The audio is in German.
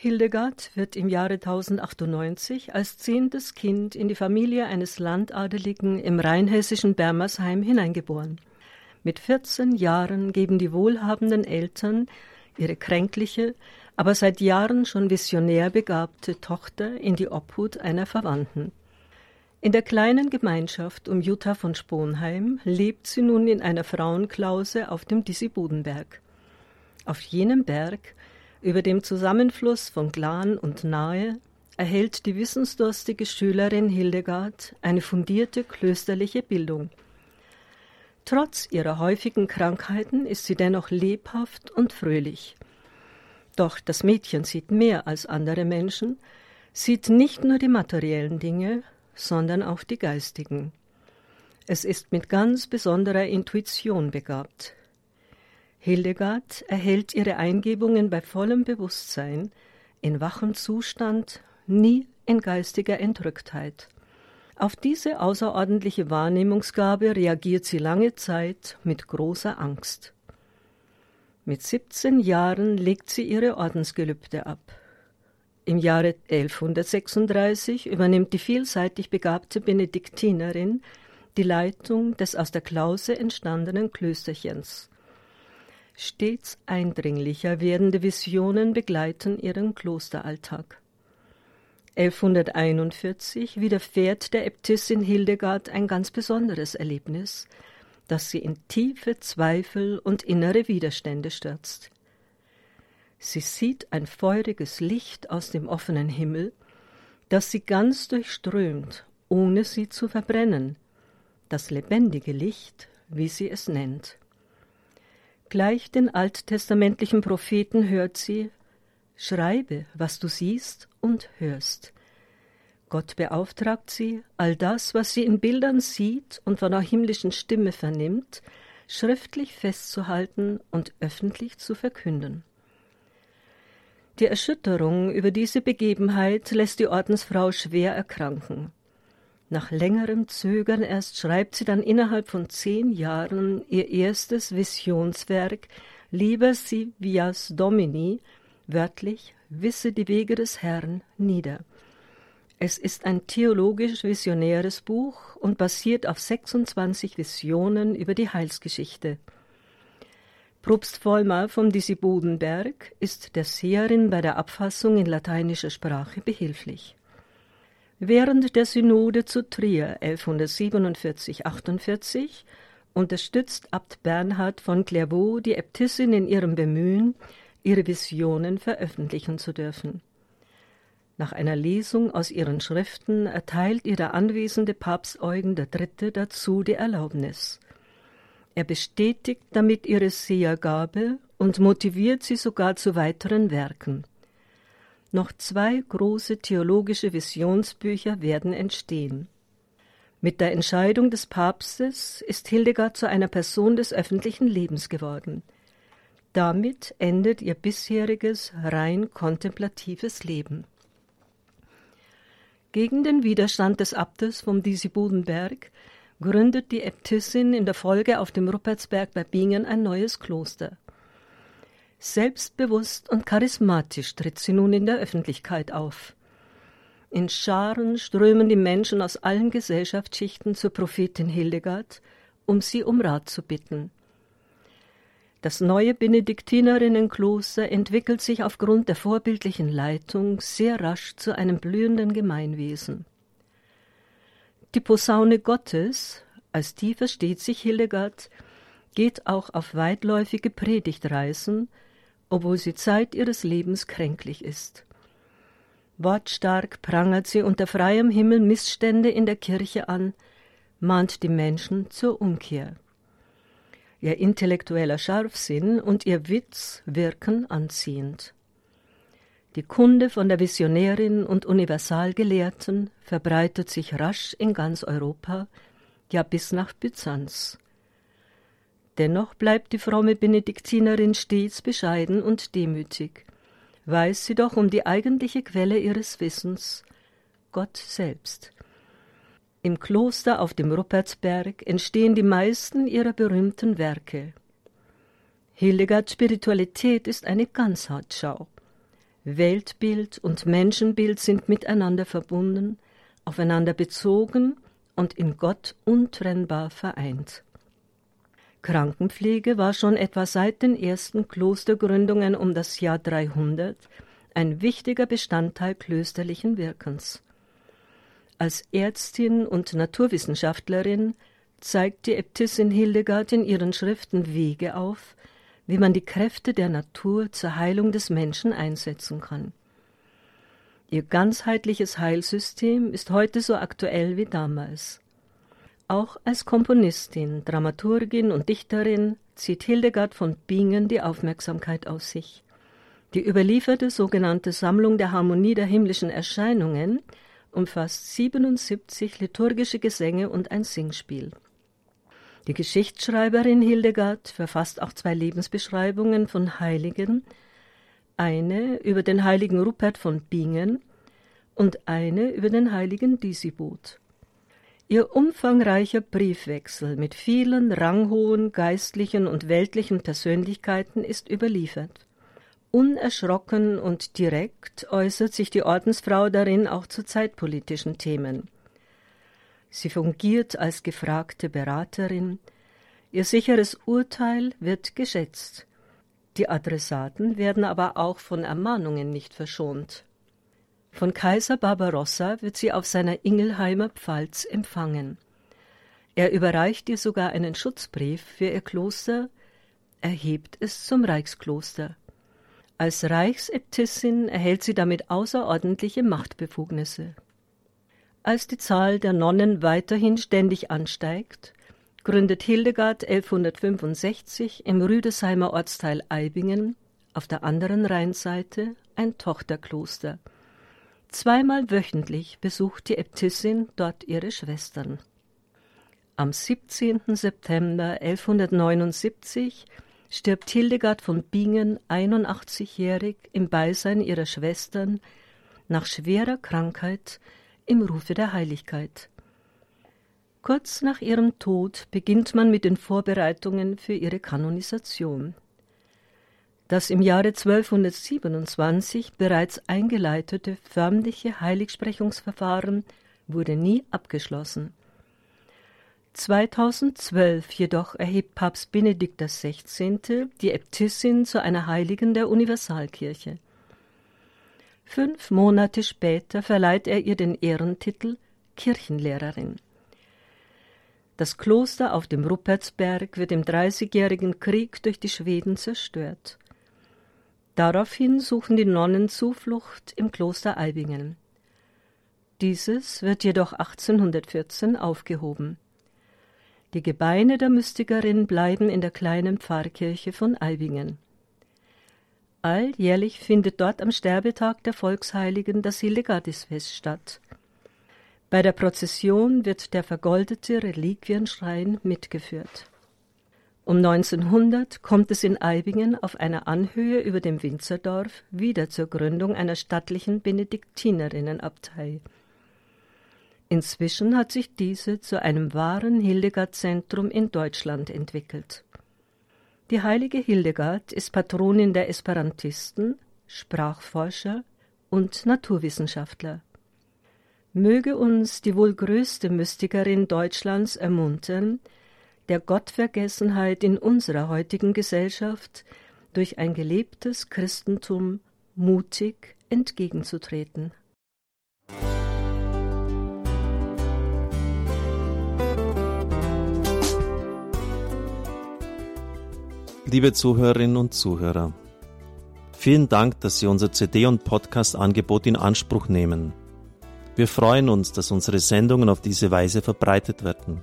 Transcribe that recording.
Hildegard wird im Jahre 1098 als zehntes Kind in die Familie eines Landadeligen im rheinhessischen Bermersheim hineingeboren. Mit 14 Jahren geben die wohlhabenden Eltern ihre kränkliche, aber seit Jahren schon visionär begabte Tochter in die Obhut einer Verwandten. In der kleinen Gemeinschaft um Jutta von Sponheim lebt sie nun in einer Frauenklause auf dem Disibodenberg. Auf jenem Berg über dem Zusammenfluss von Glan und Nahe erhält die wissensdurstige Schülerin Hildegard eine fundierte klösterliche Bildung. Trotz ihrer häufigen Krankheiten ist sie dennoch lebhaft und fröhlich. Doch das Mädchen sieht mehr als andere Menschen, sieht nicht nur die materiellen Dinge, sondern auch die geistigen. Es ist mit ganz besonderer Intuition begabt. Hildegard erhält ihre Eingebungen bei vollem Bewusstsein, in wachem Zustand, nie in geistiger Entrücktheit. Auf diese außerordentliche Wahrnehmungsgabe reagiert sie lange Zeit mit großer Angst. Mit 17 Jahren legt sie ihre Ordensgelübde ab. Im Jahre 1136 übernimmt die vielseitig begabte Benediktinerin die Leitung des aus der Klause entstandenen Klösterchens. Stets eindringlicher werdende Visionen begleiten ihren Klosteralltag. 1141 widerfährt der Äbtissin Hildegard ein ganz besonderes Erlebnis, das sie in tiefe Zweifel und innere Widerstände stürzt. Sie sieht ein feuriges Licht aus dem offenen Himmel, das sie ganz durchströmt, ohne sie zu verbrennen, das lebendige Licht, wie sie es nennt. Gleich den alttestamentlichen Propheten hört sie, Schreibe, was du siehst und hörst. Gott beauftragt sie, all das, was sie in Bildern sieht und von der himmlischen Stimme vernimmt, schriftlich festzuhalten und öffentlich zu verkünden. Die Erschütterung über diese Begebenheit lässt die Ordensfrau schwer erkranken. Nach längerem Zögern erst schreibt sie dann innerhalb von zehn Jahren ihr erstes Visionswerk Liber si vias Domini, wörtlich Wisse die Wege des Herrn, nieder. Es ist ein theologisch-visionäres Buch und basiert auf 26 Visionen über die Heilsgeschichte. Propst Vollmar vom Disibodenberg ist der Seherin bei der Abfassung in lateinischer Sprache behilflich. Während der Synode zu Trier 1147-48 unterstützt Abt Bernhard von Clairvaux die Äbtissin in ihrem Bemühen, ihre Visionen veröffentlichen zu dürfen. Nach einer Lesung aus ihren Schriften erteilt ihr der anwesende Papst Eugen III. dazu die Erlaubnis. Er bestätigt damit ihre Sehergabe und motiviert sie sogar zu weiteren Werken. Noch zwei große theologische Visionsbücher werden entstehen. Mit der Entscheidung des Papstes ist Hildegard zu einer Person des öffentlichen Lebens geworden. Damit endet ihr bisheriges rein kontemplatives Leben. Gegen den Widerstand des Abtes vom Disibodenberg gründet die Äbtissin in der Folge auf dem Ruppertsberg bei Bingen ein neues Kloster. Selbstbewusst und charismatisch tritt sie nun in der Öffentlichkeit auf. In Scharen strömen die Menschen aus allen Gesellschaftsschichten zur Prophetin Hildegard, um sie um Rat zu bitten. Das neue Benediktinerinnenkloster entwickelt sich aufgrund der vorbildlichen Leitung sehr rasch zu einem blühenden Gemeinwesen. Die Posaune Gottes, als die versteht sich Hildegard, geht auch auf weitläufige Predigtreisen, obwohl sie Zeit ihres Lebens kränklich ist. Wortstark prangert sie unter freiem Himmel Missstände in der Kirche an, mahnt die Menschen zur Umkehr. Ihr intellektueller Scharfsinn und ihr Witz wirken anziehend. Die Kunde von der Visionärin und Universalgelehrten verbreitet sich rasch in ganz Europa, ja bis nach Byzanz. Dennoch bleibt die fromme Benediktinerin stets bescheiden und demütig, weiß sie doch um die eigentliche Quelle ihres Wissens, Gott selbst. Im Kloster auf dem Ruppertsberg entstehen die meisten ihrer berühmten Werke. Hildegards Spiritualität ist eine Ganzheitsschau. Weltbild und Menschenbild sind miteinander verbunden, aufeinander bezogen und in Gott untrennbar vereint. Krankenpflege war schon etwa seit den ersten Klostergründungen um das Jahr 300 ein wichtiger Bestandteil klösterlichen Wirkens. Als Ärztin und Naturwissenschaftlerin zeigt die Äbtissin Hildegard in ihren Schriften Wege auf, wie man die Kräfte der Natur zur Heilung des Menschen einsetzen kann. Ihr ganzheitliches Heilsystem ist heute so aktuell wie damals. Auch als Komponistin, Dramaturgin und Dichterin zieht Hildegard von Bingen die Aufmerksamkeit auf sich. Die überlieferte sogenannte Sammlung der Harmonie der himmlischen Erscheinungen umfasst 77 liturgische Gesänge und ein Singspiel. Die Geschichtsschreiberin Hildegard verfasst auch zwei Lebensbeschreibungen von Heiligen, eine über den heiligen Rupert von Bingen und eine über den heiligen Disibut. Ihr umfangreicher Briefwechsel mit vielen ranghohen geistlichen und weltlichen Persönlichkeiten ist überliefert. Unerschrocken und direkt äußert sich die Ordensfrau darin auch zu zeitpolitischen Themen. Sie fungiert als gefragte Beraterin. Ihr sicheres Urteil wird geschätzt. Die Adressaten werden aber auch von Ermahnungen nicht verschont. Von Kaiser Barbarossa wird sie auf seiner Ingelheimer Pfalz empfangen. Er überreicht ihr sogar einen Schutzbrief für ihr Kloster, erhebt es zum Reichskloster. Als Reichsäbtissin erhält sie damit außerordentliche Machtbefugnisse. Als die Zahl der Nonnen weiterhin ständig ansteigt, gründet Hildegard 1165 im Rüdesheimer Ortsteil Eibingen auf der anderen Rheinseite ein Tochterkloster. Zweimal wöchentlich besucht die Äbtissin dort ihre Schwestern. Am 17. September 1179 stirbt Hildegard von Bingen 81-jährig im Beisein ihrer Schwestern nach schwerer Krankheit im Rufe der Heiligkeit. Kurz nach ihrem Tod beginnt man mit den Vorbereitungen für ihre Kanonisation. Das im Jahre 1227 bereits eingeleitete förmliche Heiligsprechungsverfahren wurde nie abgeschlossen. 2012 jedoch erhebt Papst Benedikt XVI. die Äbtissin zu einer Heiligen der Universalkirche. Fünf Monate später verleiht er ihr den Ehrentitel Kirchenlehrerin. Das Kloster auf dem Ruppertsberg wird im Dreißigjährigen Krieg durch die Schweden zerstört. Daraufhin suchen die Nonnen Zuflucht im Kloster Eibingen. Dieses wird jedoch 1814 aufgehoben. Die Gebeine der Mystikerin bleiben in der kleinen Pfarrkirche von Eibingen. Alljährlich findet dort am Sterbetag der Volksheiligen das Hildegardisfest statt. Bei der Prozession wird der vergoldete Reliquienschrein mitgeführt. Um 1900 kommt es in Eibingen auf einer Anhöhe über dem Winzerdorf wieder zur Gründung einer stattlichen Benediktinerinnenabtei. Inzwischen hat sich diese zu einem wahren Hildegard-Zentrum in Deutschland entwickelt. Die heilige Hildegard ist Patronin der Esperantisten, Sprachforscher und Naturwissenschaftler. Möge uns die wohl größte Mystikerin Deutschlands ermuntern, der Gottvergessenheit in unserer heutigen Gesellschaft durch ein gelebtes Christentum mutig entgegenzutreten. Liebe Zuhörerinnen und Zuhörer, vielen Dank, dass Sie unser CD- und Podcast-Angebot in Anspruch nehmen. Wir freuen uns, dass unsere Sendungen auf diese Weise verbreitet werden.